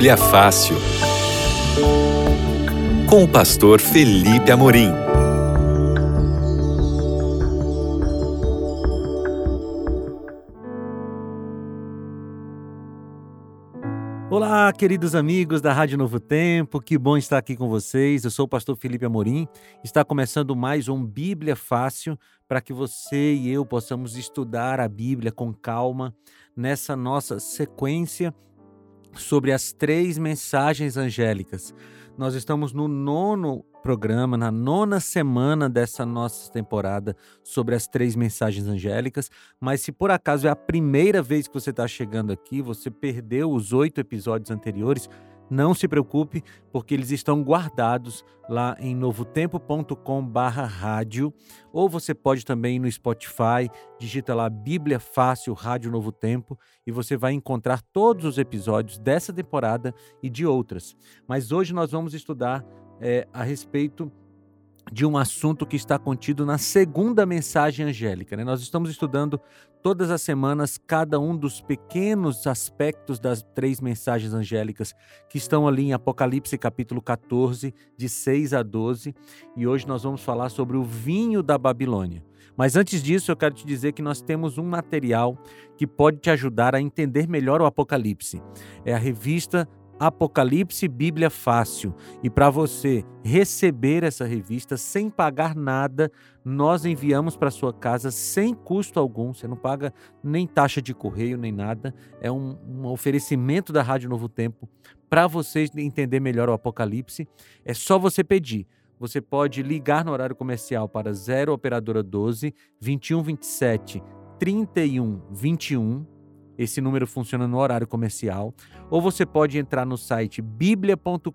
Bíblia Fácil. Com o pastor Felipe Amorim. Olá, queridos amigos da Rádio Novo Tempo, que bom estar aqui com vocês. Eu sou o pastor Felipe Amorim. Está começando mais um Bíblia Fácil para que você e eu possamos estudar a Bíblia com calma nessa nossa sequência sobre as três mensagens angélicas. Nós estamos no nono programa, na nona semana dessa nossa temporada sobre as três mensagens angélicas. Mas se por acaso é a primeira vez que você está chegando aqui, você perdeu os oito episódios anteriores, não se preocupe, porque eles estão guardados lá em novotempo.com/rádio, ou você pode também no Spotify, digita lá Bíblia Fácil Rádio Novo Tempo e você vai encontrar todos os episódios dessa temporada e de outras. Mas hoje nós vamos estudar é, a respeito de um assunto que está contido na segunda mensagem angélica. Né? Nós estamos estudando todas as semanas cada um dos pequenos aspectos das três mensagens angélicas que estão ali em Apocalipse capítulo 14, de 6 a 12, e hoje nós vamos falar sobre o vinho da Babilônia. Mas antes disso, eu quero te dizer que nós temos um material que pode te ajudar a entender melhor o Apocalipse. É a revista Apocalipse Bíblia Fácil. E para você receber essa revista sem pagar nada, nós enviamos para sua casa sem custo algum. Você não paga nem taxa de correio, nem nada. É um, um oferecimento da Rádio Novo Tempo para vocês entender melhor o Apocalipse. É só você pedir. Você pode ligar no horário comercial para 0 Operadora 12 2127 3121 esse número funciona no horário comercial. Ou você pode entrar no site biblia.com.br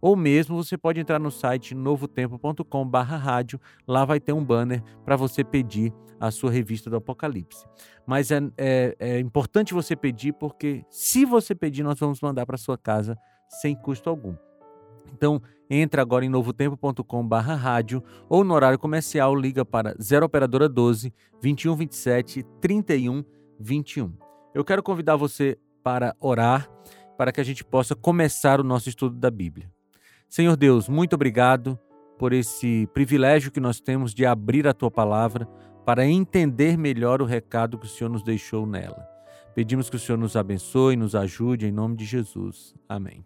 ou mesmo você pode entrar no site novotempo.com/rádio. Lá vai ter um banner para você pedir a sua revista do Apocalipse. Mas é, é, é, importante você pedir porque se você pedir, nós vamos mandar para sua casa sem custo algum. Então, entra agora em novotempo.com/rádio ou no horário comercial liga para 0 operadora 12 2127 31 21. Eu quero convidar você para orar, para que a gente possa começar o nosso estudo da Bíblia. Senhor Deus, muito obrigado por esse privilégio que nós temos de abrir a tua palavra para entender melhor o recado que o Senhor nos deixou nela. Pedimos que o Senhor nos abençoe, nos ajude em nome de Jesus. Amém.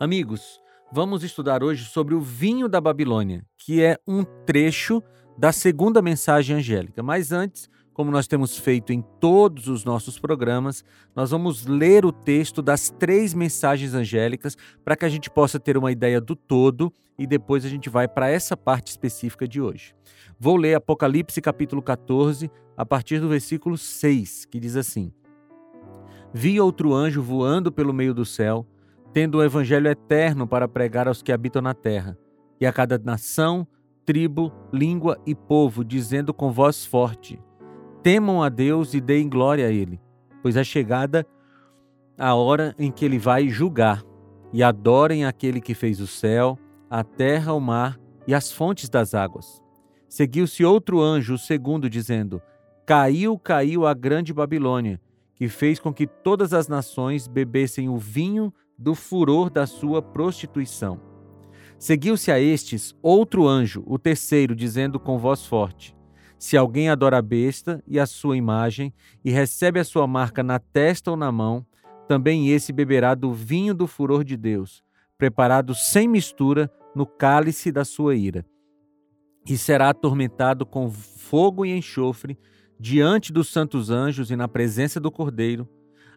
Amigos, vamos estudar hoje sobre o vinho da Babilônia, que é um trecho da segunda mensagem angélica. Mas antes, como nós temos feito em todos os nossos programas, nós vamos ler o texto das três mensagens angélicas para que a gente possa ter uma ideia do todo e depois a gente vai para essa parte específica de hoje. Vou ler Apocalipse capítulo 14, a partir do versículo 6, que diz assim: Vi outro anjo voando pelo meio do céu, tendo o evangelho eterno para pregar aos que habitam na terra, e a cada nação, tribo, língua e povo, dizendo com voz forte: Temam a Deus e deem glória a Ele, pois é chegada a hora em que Ele vai julgar, e adorem aquele que fez o céu, a terra, o mar e as fontes das águas. Seguiu-se outro anjo, o segundo, dizendo: Caiu, caiu a grande Babilônia, que fez com que todas as nações bebessem o vinho do furor da sua prostituição. Seguiu-se a estes outro anjo, o terceiro, dizendo com voz forte: se alguém adora a besta e a sua imagem e recebe a sua marca na testa ou na mão, também esse beberá do vinho do furor de Deus, preparado sem mistura no cálice da sua ira. E será atormentado com fogo e enxofre diante dos santos anjos e na presença do Cordeiro.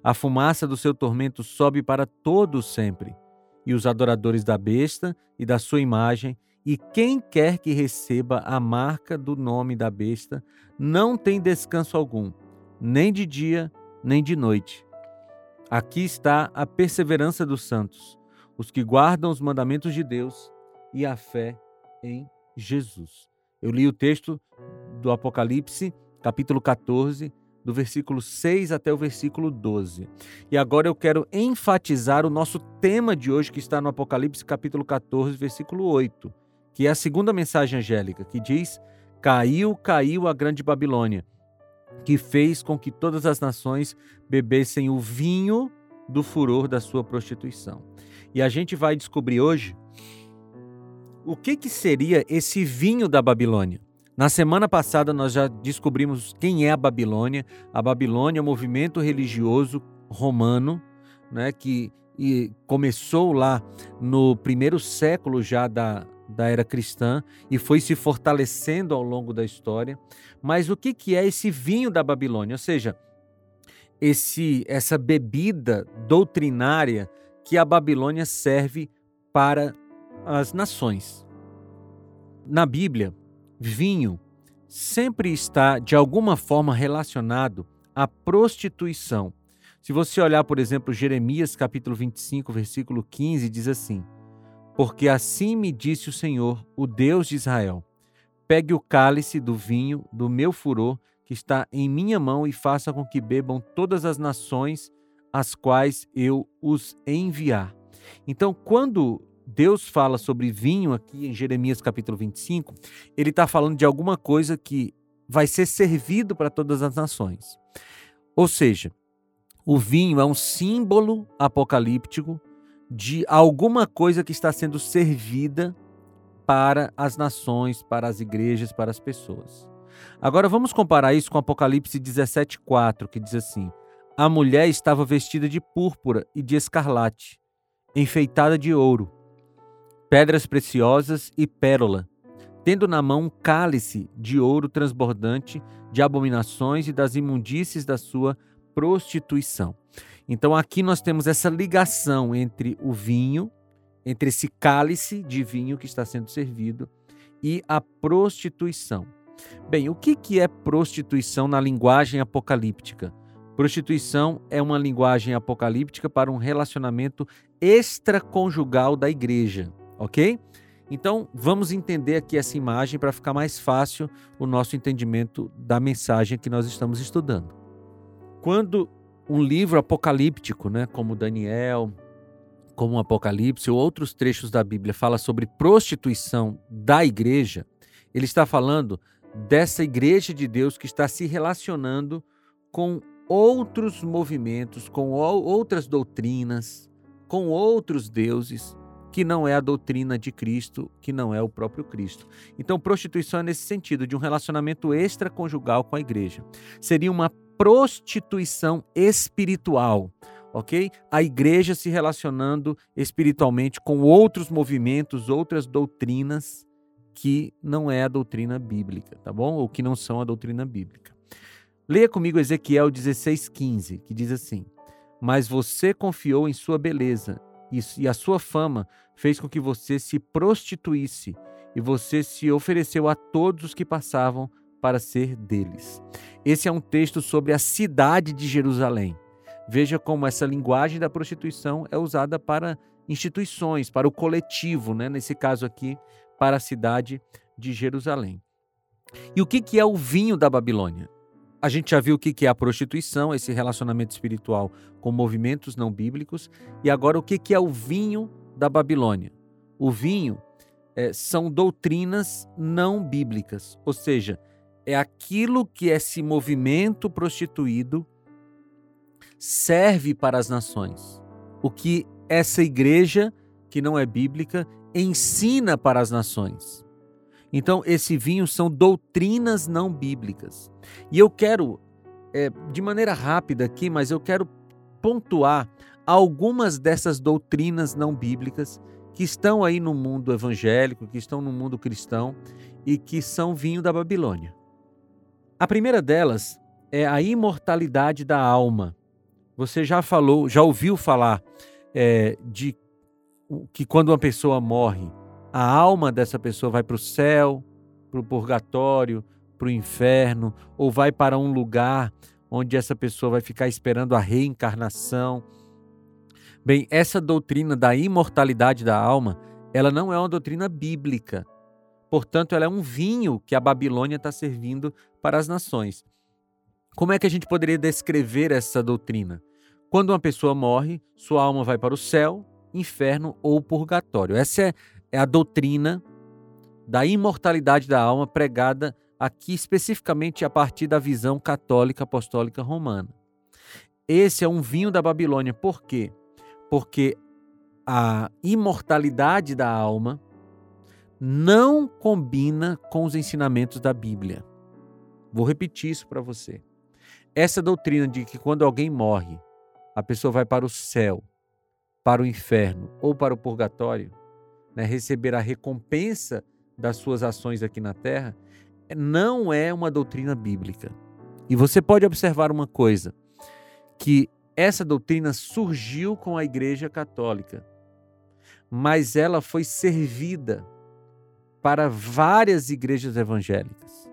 A fumaça do seu tormento sobe para todos sempre. E os adoradores da besta e da sua imagem e quem quer que receba a marca do nome da besta não tem descanso algum, nem de dia, nem de noite. Aqui está a perseverança dos santos, os que guardam os mandamentos de Deus e a fé em Jesus. Eu li o texto do Apocalipse, capítulo 14, do versículo 6 até o versículo 12. E agora eu quero enfatizar o nosso tema de hoje, que está no Apocalipse, capítulo 14, versículo 8 que é a segunda mensagem angélica, que diz: Caiu, caiu a grande Babilônia, que fez com que todas as nações bebessem o vinho do furor da sua prostituição. E a gente vai descobrir hoje o que, que seria esse vinho da Babilônia. Na semana passada nós já descobrimos quem é a Babilônia. A Babilônia é um movimento religioso romano, né, que começou lá no primeiro século já da, da era cristã e foi se fortalecendo ao longo da história. Mas o que, que é esse vinho da Babilônia? Ou seja, esse essa bebida doutrinária que a Babilônia serve para as nações. Na Bíblia, vinho sempre está de alguma forma relacionado à prostituição. Se você olhar, por exemplo, Jeremias capítulo 25, versículo 15, diz assim: Porque assim me disse o Senhor, o Deus de Israel: Pegue o cálice do vinho do meu furor que está em minha mão e faça com que bebam todas as nações às quais eu os enviar. Então, quando Deus fala sobre vinho aqui em Jeremias capítulo 25, ele está falando de alguma coisa que vai ser servido para todas as nações. Ou seja, o vinho é um símbolo apocalíptico de alguma coisa que está sendo servida para as nações, para as igrejas, para as pessoas. Agora vamos comparar isso com Apocalipse 17:4, que diz assim: A mulher estava vestida de púrpura e de escarlate, enfeitada de ouro, pedras preciosas e pérola, tendo na mão um cálice de ouro transbordante de abominações e das imundícies da sua prostituição. Então aqui nós temos essa ligação entre o vinho, entre esse cálice de vinho que está sendo servido e a prostituição. Bem, o que é prostituição na linguagem apocalíptica? Prostituição é uma linguagem apocalíptica para um relacionamento extraconjugal da igreja, ok? Então, vamos entender aqui essa imagem para ficar mais fácil o nosso entendimento da mensagem que nós estamos estudando. Quando um livro apocalíptico, né, como Daniel, como o Apocalipse ou outros trechos da Bíblia fala sobre prostituição da igreja, ele está falando dessa igreja de Deus que está se relacionando com outros movimentos, com outras doutrinas, com outros deuses, que não é a doutrina de Cristo, que não é o próprio Cristo. Então, prostituição é nesse sentido, de um relacionamento extraconjugal com a igreja. Seria uma prostituição espiritual, ok? A igreja se relacionando espiritualmente com outros movimentos, outras doutrinas que não é a doutrina bíblica, tá bom? Ou que não são a doutrina bíblica. Leia comigo Ezequiel 16:15, que diz assim: Mas você confiou em sua beleza, e a sua fama fez com que você se prostituísse, e você se ofereceu a todos os que passavam para ser deles. Esse é um texto sobre a cidade de Jerusalém. Veja como essa linguagem da prostituição é usada para instituições, para o coletivo, né? nesse caso aqui, para a cidade de Jerusalém. E o que é o vinho da Babilônia? A gente já viu o que é a prostituição, esse relacionamento espiritual com movimentos não bíblicos. E agora, o que é o vinho da Babilônia? O vinho é, são doutrinas não bíblicas, ou seja, é aquilo que esse movimento prostituído serve para as nações. O que essa igreja, que não é bíblica, ensina para as nações. Então, esse vinho são doutrinas não bíblicas. E eu quero, é, de maneira rápida aqui, mas eu quero pontuar algumas dessas doutrinas não bíblicas que estão aí no mundo evangélico, que estão no mundo cristão e que são vinho da Babilônia. A primeira delas é a imortalidade da alma. Você já falou, já ouviu falar é, de que quando uma pessoa morre, a alma dessa pessoa vai para o céu, para o purgatório, para o inferno, ou vai para um lugar onde essa pessoa vai ficar esperando a reencarnação. Bem, essa doutrina da imortalidade da alma, ela não é uma doutrina bíblica. Portanto, ela é um vinho que a Babilônia está servindo para as nações. Como é que a gente poderia descrever essa doutrina? Quando uma pessoa morre, sua alma vai para o céu, inferno ou purgatório. Essa é, é a doutrina da imortalidade da alma pregada aqui especificamente a partir da visão católica apostólica romana. Esse é um vinho da Babilônia. Por quê? Porque a imortalidade da alma não combina com os ensinamentos da Bíblia. Vou repetir isso para você. Essa doutrina de que quando alguém morre, a pessoa vai para o céu, para o inferno ou para o purgatório, né, receber a recompensa das suas ações aqui na terra, não é uma doutrina bíblica. E você pode observar uma coisa, que essa doutrina surgiu com a Igreja Católica, mas ela foi servida para várias igrejas evangélicas.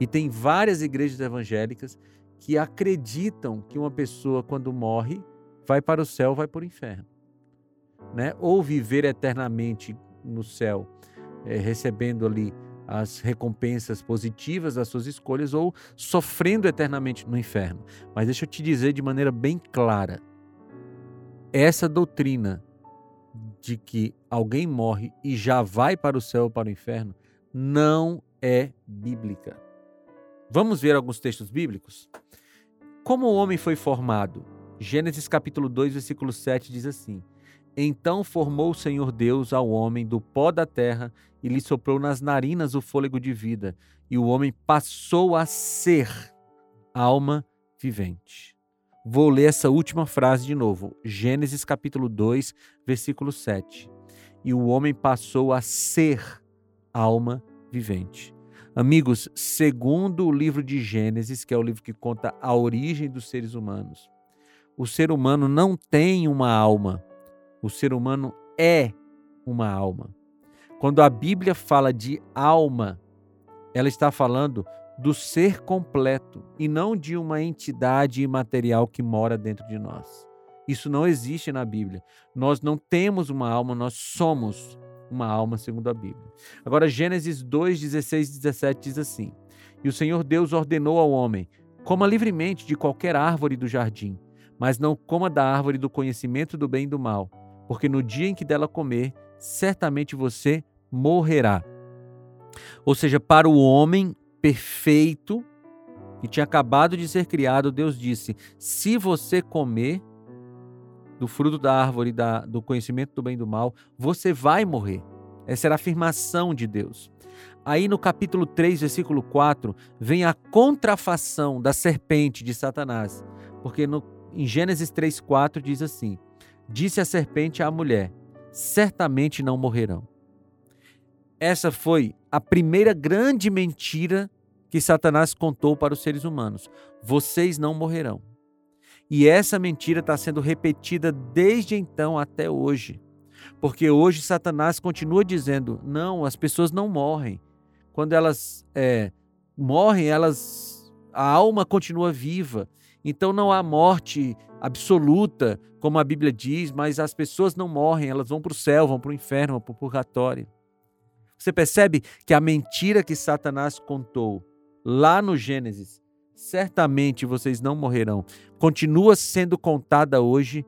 E tem várias igrejas evangélicas que acreditam que uma pessoa, quando morre, vai para o céu, vai para o inferno. Né? Ou viver eternamente no céu, é, recebendo ali as recompensas positivas das suas escolhas, ou sofrendo eternamente no inferno. Mas deixa eu te dizer de maneira bem clara: essa doutrina de que alguém morre e já vai para o céu ou para o inferno não é bíblica. Vamos ver alguns textos bíblicos? Como o homem foi formado? Gênesis capítulo 2, versículo 7 diz assim: Então formou o Senhor Deus ao homem do pó da terra e lhe soprou nas narinas o fôlego de vida, e o homem passou a ser alma vivente. Vou ler essa última frase de novo. Gênesis capítulo 2, versículo 7. E o homem passou a ser alma vivente. Amigos, segundo o livro de Gênesis, que é o livro que conta a origem dos seres humanos, o ser humano não tem uma alma. O ser humano é uma alma. Quando a Bíblia fala de alma, ela está falando do ser completo e não de uma entidade imaterial que mora dentro de nós. Isso não existe na Bíblia. Nós não temos uma alma, nós somos uma alma, segundo a Bíblia. Agora, Gênesis 2, 16 e 17 diz assim: E o Senhor Deus ordenou ao homem: coma livremente de qualquer árvore do jardim, mas não coma da árvore do conhecimento do bem e do mal, porque no dia em que dela comer, certamente você morrerá. Ou seja, para o homem, perfeito, que tinha acabado de ser criado, Deus disse: se você comer do fruto da árvore da, do conhecimento do bem e do mal, você vai morrer. Essa era a afirmação de Deus. Aí no capítulo 3, versículo 4, vem a contrafação da serpente de Satanás. Porque no, em Gênesis 3, 4 diz assim: Disse a serpente à mulher: Certamente não morrerão. Essa foi a primeira grande mentira que Satanás contou para os seres humanos: vocês não morrerão. E essa mentira está sendo repetida desde então até hoje. Porque hoje Satanás continua dizendo: não, as pessoas não morrem. Quando elas é, morrem, elas a alma continua viva. Então não há morte absoluta, como a Bíblia diz, mas as pessoas não morrem, elas vão para o céu, vão para o inferno, vão para o purgatório. Você percebe que a mentira que Satanás contou lá no Gênesis, certamente vocês não morrerão, continua sendo contada hoje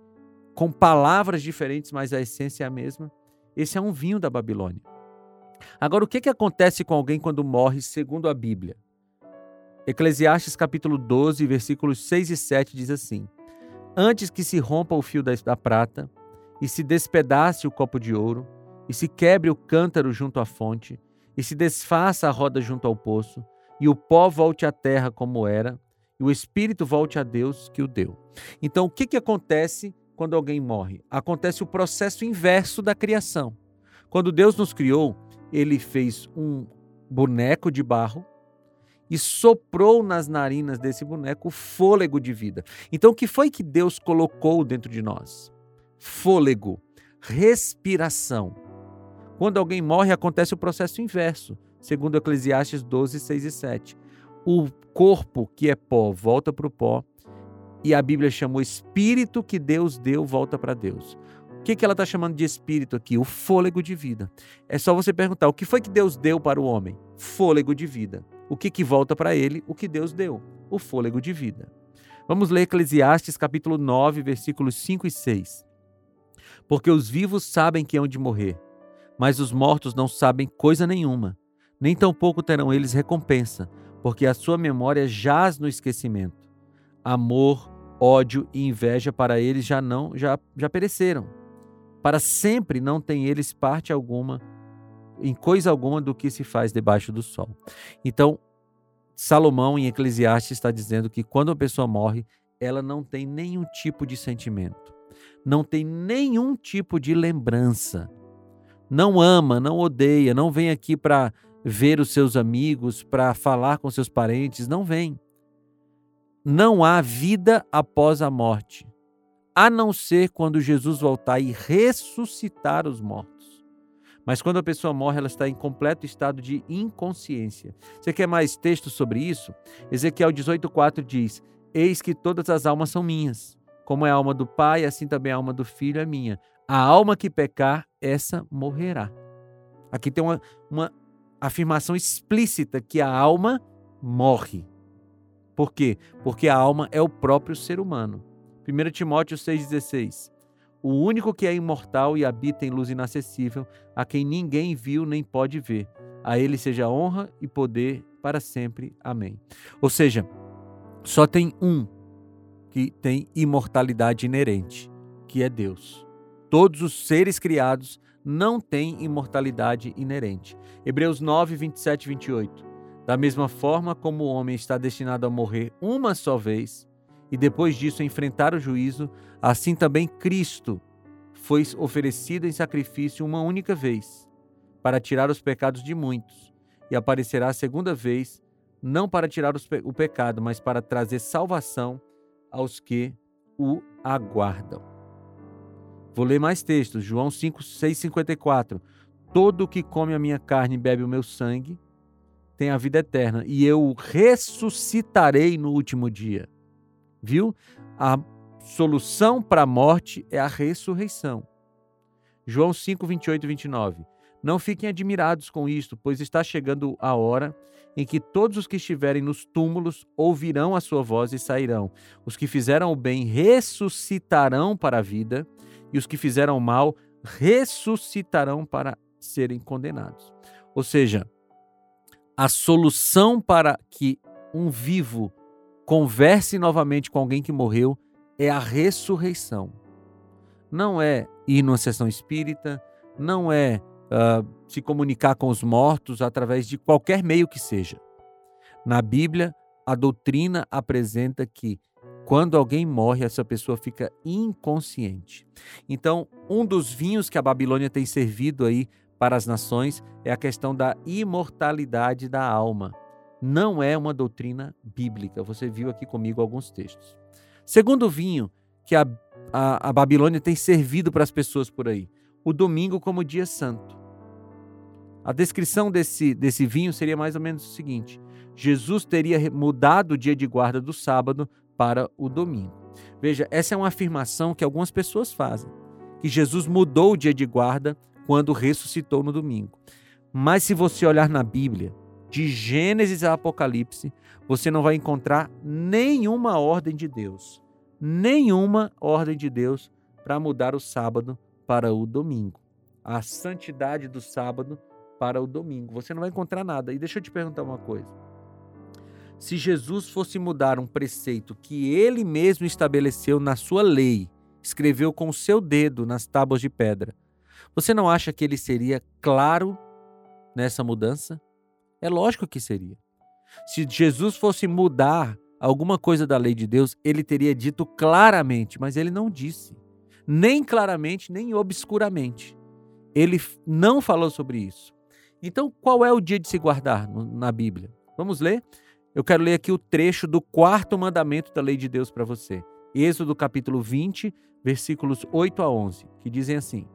com palavras diferentes, mas a essência é a mesma. Esse é um vinho da Babilônia. Agora, o que, que acontece com alguém quando morre segundo a Bíblia? Eclesiastes capítulo 12, versículos 6 e 7 diz assim: Antes que se rompa o fio da, da prata, e se despedace o copo de ouro, e se quebre o cântaro junto à fonte, e se desfaça a roda junto ao poço, e o pó volte à terra como era, e o espírito volte a Deus que o deu. Então, o que, que acontece quando alguém morre? Acontece o processo inverso da criação. Quando Deus nos criou, ele fez um boneco de barro e soprou nas narinas desse boneco fôlego de vida. Então, o que foi que Deus colocou dentro de nós? Fôlego, respiração. Quando alguém morre, acontece o processo inverso, segundo Eclesiastes 12, 6 e 7. O corpo que é pó volta para o pó, e a Bíblia chamou espírito que Deus deu volta para Deus. O que, que ela está chamando de espírito aqui? O fôlego de vida. É só você perguntar: o que foi que Deus deu para o homem? Fôlego de vida. O que, que volta para ele? O que Deus deu? O fôlego de vida. Vamos ler Eclesiastes capítulo 9, versículos 5 e 6. Porque os vivos sabem que hão de morrer, mas os mortos não sabem coisa nenhuma, nem tampouco terão eles recompensa, porque a sua memória jaz no esquecimento. Amor, ódio e inveja para eles já não já, já pereceram. Para sempre não tem eles parte alguma em coisa alguma do que se faz debaixo do sol. Então, Salomão em Eclesiastes está dizendo que quando uma pessoa morre, ela não tem nenhum tipo de sentimento, não tem nenhum tipo de lembrança. Não ama, não odeia, não vem aqui para ver os seus amigos, para falar com seus parentes, não vem. Não há vida após a morte, a não ser quando Jesus voltar e ressuscitar os mortos. Mas quando a pessoa morre, ela está em completo estado de inconsciência. Você quer mais texto sobre isso? Ezequiel 18,4 diz: Eis que todas as almas são minhas. Como é a alma do Pai, assim também a alma do Filho é minha. A alma que pecar, essa morrerá. Aqui tem uma, uma afirmação explícita que a alma morre. Por quê? Porque a alma é o próprio ser humano. 1 Timóteo 6,16 o único que é imortal e habita em luz inacessível, a quem ninguém viu nem pode ver. A ele seja honra e poder para sempre. Amém. Ou seja, só tem um que tem imortalidade inerente, que é Deus. Todos os seres criados não têm imortalidade inerente. Hebreus 9, 27 e 28. Da mesma forma como o homem está destinado a morrer uma só vez, e depois disso enfrentar o juízo, assim também Cristo foi oferecido em sacrifício uma única vez, para tirar os pecados de muitos, e aparecerá a segunda vez, não para tirar o pecado, mas para trazer salvação aos que o aguardam. Vou ler mais textos, João 5, 6, 54. Todo que come a minha carne e bebe o meu sangue tem a vida eterna, e eu o ressuscitarei no último dia. Viu? A solução para a morte é a ressurreição. João 5, 28 e 29. Não fiquem admirados com isto, pois está chegando a hora em que todos os que estiverem nos túmulos ouvirão a sua voz e sairão. Os que fizeram o bem ressuscitarão para a vida, e os que fizeram mal ressuscitarão para serem condenados. Ou seja, a solução para que um vivo converse novamente com alguém que morreu é a ressurreição. Não é ir numa sessão espírita, não é uh, se comunicar com os mortos através de qualquer meio que seja. Na Bíblia, a doutrina apresenta que quando alguém morre, essa pessoa fica inconsciente. Então, um dos vinhos que a Babilônia tem servido aí para as nações é a questão da imortalidade da alma não é uma doutrina bíblica. Você viu aqui comigo alguns textos. Segundo vinho que a, a, a Babilônia tem servido para as pessoas por aí, o domingo como dia santo. A descrição desse, desse vinho seria mais ou menos o seguinte: Jesus teria mudado o dia de guarda do sábado para o domingo. Veja, essa é uma afirmação que algumas pessoas fazem, que Jesus mudou o dia de guarda quando ressuscitou no domingo. Mas se você olhar na Bíblia, de Gênesis a Apocalipse, você não vai encontrar nenhuma ordem de Deus, nenhuma ordem de Deus para mudar o sábado para o domingo. A santidade do sábado para o domingo. Você não vai encontrar nada. E deixa eu te perguntar uma coisa. Se Jesus fosse mudar um preceito que ele mesmo estabeleceu na sua lei, escreveu com o seu dedo nas tábuas de pedra, você não acha que ele seria claro nessa mudança? É lógico que seria. Se Jesus fosse mudar alguma coisa da lei de Deus, ele teria dito claramente, mas ele não disse. Nem claramente, nem obscuramente. Ele não falou sobre isso. Então, qual é o dia de se guardar na Bíblia? Vamos ler? Eu quero ler aqui o trecho do quarto mandamento da lei de Deus para você. Êxodo capítulo 20, versículos 8 a 11, que dizem assim: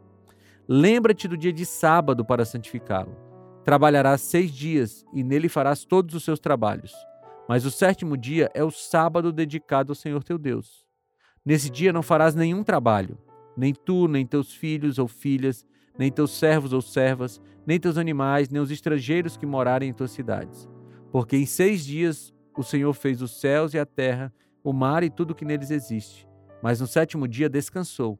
Lembra-te do dia de sábado para santificá-lo. Trabalharás seis dias e nele farás todos os seus trabalhos. Mas o sétimo dia é o sábado dedicado ao Senhor teu Deus. Nesse dia não farás nenhum trabalho, nem tu, nem teus filhos ou filhas, nem teus servos ou servas, nem teus animais, nem os estrangeiros que morarem em tuas cidades. Porque em seis dias o Senhor fez os céus e a terra, o mar e tudo que neles existe. Mas no sétimo dia descansou.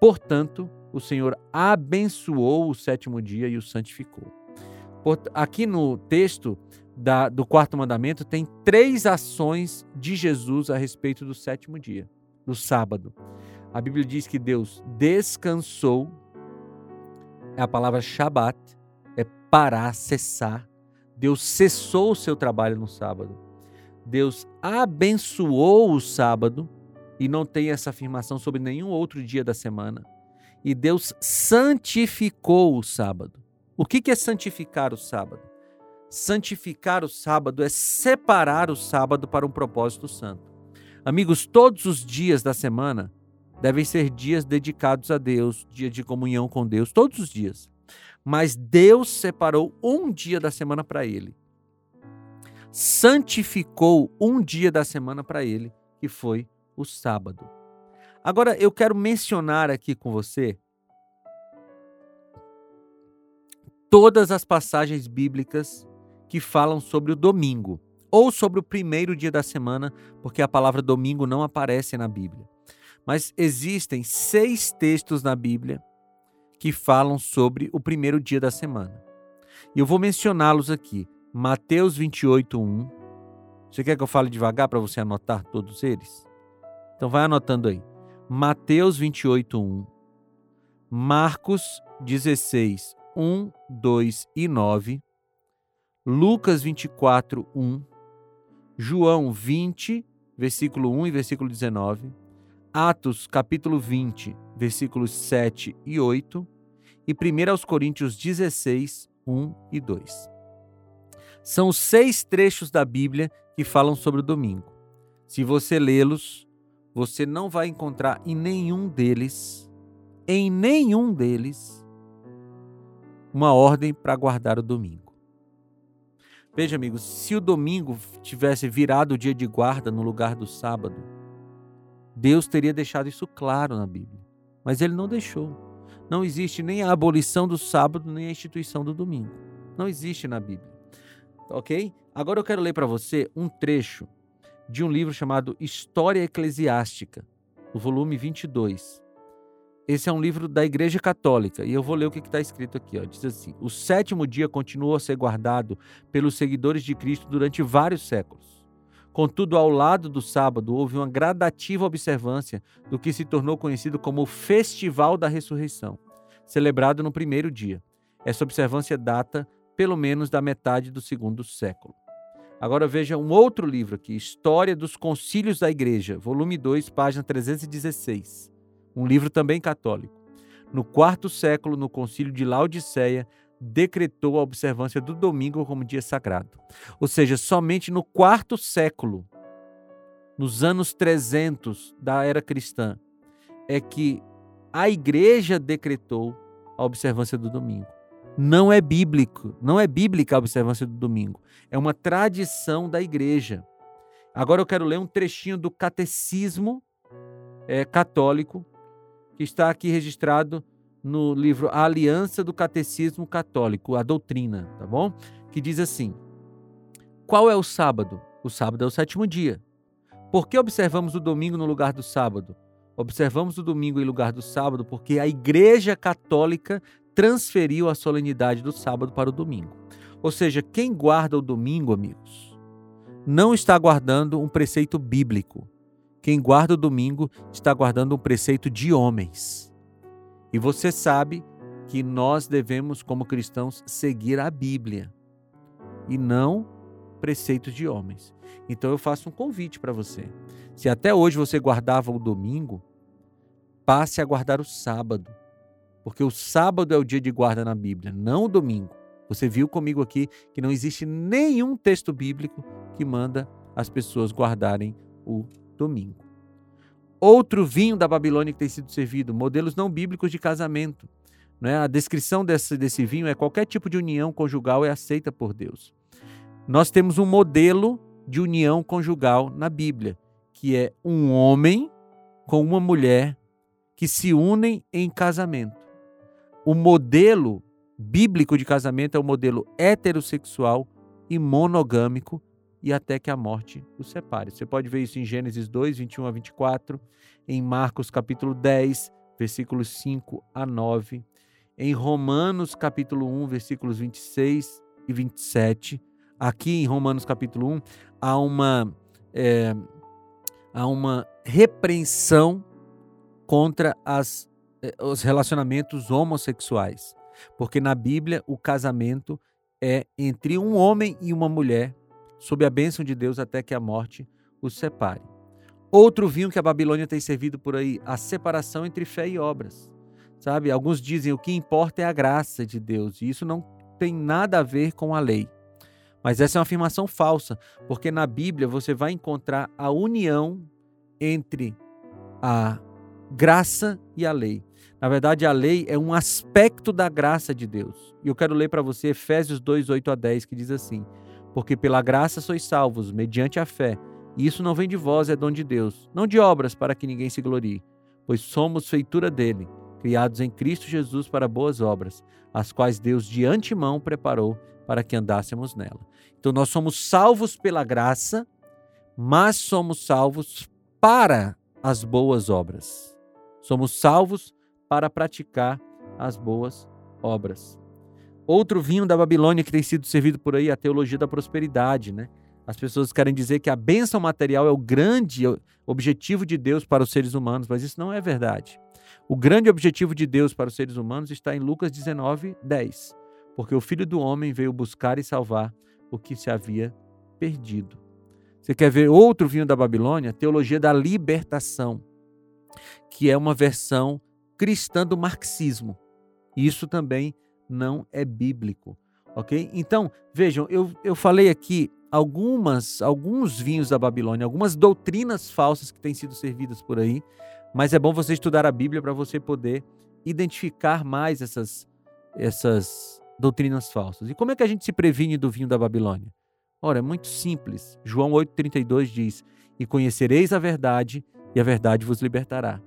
Portanto, o Senhor abençoou o sétimo dia e o santificou. Aqui no texto da, do quarto mandamento tem três ações de Jesus a respeito do sétimo dia. do sábado. A Bíblia diz que Deus descansou, é a palavra Shabat, é parar, cessar. Deus cessou o seu trabalho no sábado. Deus abençoou o sábado e não tem essa afirmação sobre nenhum outro dia da semana. E Deus santificou o sábado. O que é santificar o sábado? Santificar o sábado é separar o sábado para um propósito santo. Amigos, todos os dias da semana devem ser dias dedicados a Deus, dia de comunhão com Deus, todos os dias. Mas Deus separou um dia da semana para ele. Santificou um dia da semana para ele, que foi o sábado. Agora eu quero mencionar aqui com você todas as passagens bíblicas que falam sobre o domingo ou sobre o primeiro dia da semana, porque a palavra domingo não aparece na Bíblia. Mas existem seis textos na Bíblia que falam sobre o primeiro dia da semana. E eu vou mencioná-los aqui. Mateus 28, 1. Você quer que eu fale devagar para você anotar todos eles? Então vai anotando aí. Mateus 28, 1. Marcos 16, 1, 2 e 9. Lucas 24, 1. João 20, versículo 1 e versículo 19. Atos capítulo 20, versículos 7 e 8. E 1 aos Coríntios 16, 1 e 2. São seis trechos da Bíblia que falam sobre o domingo. Se você lê-los, você não vai encontrar em nenhum deles, em nenhum deles, uma ordem para guardar o domingo. Veja, amigos, se o domingo tivesse virado o dia de guarda no lugar do sábado, Deus teria deixado isso claro na Bíblia. Mas ele não deixou. Não existe nem a abolição do sábado, nem a instituição do domingo. Não existe na Bíblia. Ok? Agora eu quero ler para você um trecho de um livro chamado História Eclesiástica, o volume 22. Esse é um livro da Igreja Católica e eu vou ler o que está escrito aqui. Ó. Diz assim: O sétimo dia continuou a ser guardado pelos seguidores de Cristo durante vários séculos. Contudo, ao lado do sábado, houve uma gradativa observância do que se tornou conhecido como o Festival da Ressurreição, celebrado no primeiro dia. Essa observância data pelo menos da metade do segundo século. Agora veja um outro livro aqui, História dos Concílios da Igreja, volume 2, página 316. Um livro também católico. No quarto século, no concílio de Laodiceia, decretou a observância do domingo como dia sagrado. Ou seja, somente no quarto século, nos anos 300 da era cristã, é que a igreja decretou a observância do domingo não é bíblico, não é bíblica a observância do domingo. É uma tradição da igreja. Agora eu quero ler um trechinho do catecismo é, católico que está aqui registrado no livro A Aliança do Catecismo Católico, a doutrina, tá bom? Que diz assim: Qual é o sábado? O sábado é o sétimo dia. Por que observamos o domingo no lugar do sábado? Observamos o domingo em lugar do sábado porque a Igreja Católica transferiu a solenidade do sábado para o domingo. Ou seja, quem guarda o domingo, amigos, não está guardando um preceito bíblico. Quem guarda o domingo está guardando um preceito de homens. E você sabe que nós devemos, como cristãos, seguir a Bíblia e não preceitos de homens. Então eu faço um convite para você. Se até hoje você guardava o domingo, passe a guardar o sábado porque o sábado é o dia de guarda na Bíblia, não o domingo. Você viu comigo aqui que não existe nenhum texto bíblico que manda as pessoas guardarem o domingo. Outro vinho da Babilônia que tem sido servido, modelos não bíblicos de casamento. Não é? A descrição desse, desse vinho é qualquer tipo de união conjugal é aceita por Deus. Nós temos um modelo de união conjugal na Bíblia, que é um homem com uma mulher que se unem em casamento o modelo bíblico de casamento é o modelo heterossexual e monogâmico e até que a morte os separe. Você pode ver isso em Gênesis 2, 21 a 24, em Marcos capítulo 10, versículos 5 a 9, em Romanos capítulo 1, versículos 26 e 27. Aqui em Romanos capítulo 1 há uma, é, há uma repreensão contra as, eh, os relacionamentos homossexuais. Porque na Bíblia o casamento é entre um homem e uma mulher, sob a bênção de Deus até que a morte os separe. Outro vinho que a Babilônia tem servido por aí, a separação entre fé e obras. Sabe? Alguns dizem o que importa é a graça de Deus, e isso não tem nada a ver com a lei. Mas essa é uma afirmação falsa, porque na Bíblia você vai encontrar a união entre a graça e a lei. Na verdade, a lei é um aspecto da graça de Deus. E eu quero ler para você Efésios 2, 8 a 10, que diz assim: Porque pela graça sois salvos, mediante a fé. E isso não vem de vós, é dom de Deus, não de obras para que ninguém se glorie, pois somos feitura dele, criados em Cristo Jesus para boas obras, as quais Deus de antemão preparou para que andássemos nela. Então nós somos salvos pela graça, mas somos salvos para as boas obras. Somos salvos para praticar as boas obras. Outro vinho da Babilônia que tem sido servido por aí, a teologia da prosperidade, né? As pessoas querem dizer que a bênção material é o grande objetivo de Deus para os seres humanos, mas isso não é verdade. O grande objetivo de Deus para os seres humanos está em Lucas 19, 10 porque o Filho do Homem veio buscar e salvar o que se havia perdido. Você quer ver outro vinho da Babilônia? Teologia da libertação, que é uma versão cristã do marxismo. Isso também não é bíblico, ok? Então, vejam, eu, eu falei aqui algumas, alguns vinhos da Babilônia, algumas doutrinas falsas que têm sido servidas por aí, mas é bom você estudar a Bíblia para você poder identificar mais essas, essas doutrinas falsas. E como é que a gente se previne do vinho da Babilônia? Ora, é muito simples. João 8,32 diz: E conhecereis a verdade, e a verdade vos libertará.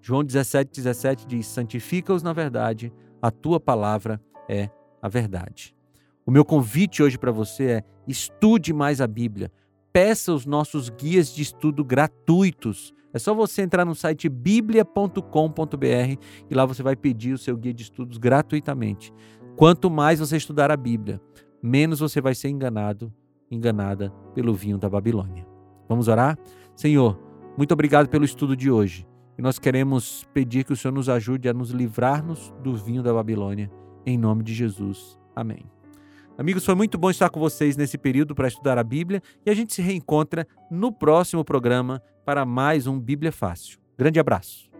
João 17,17 17 diz: Santifica-os na verdade, a tua palavra é a verdade. O meu convite hoje para você é: estude mais a Bíblia. Peça os nossos guias de estudo gratuitos. É só você entrar no site biblia.com.br e lá você vai pedir o seu guia de estudos gratuitamente. Quanto mais você estudar a Bíblia, menos você vai ser enganado, enganada pelo vinho da Babilônia. Vamos orar? Senhor, muito obrigado pelo estudo de hoje. E nós queremos pedir que o Senhor nos ajude a nos livrar-nos do vinho da Babilônia, em nome de Jesus. Amém. Amigos, foi muito bom estar com vocês nesse período para estudar a Bíblia e a gente se reencontra no próximo programa para mais um Bíblia Fácil. Grande abraço.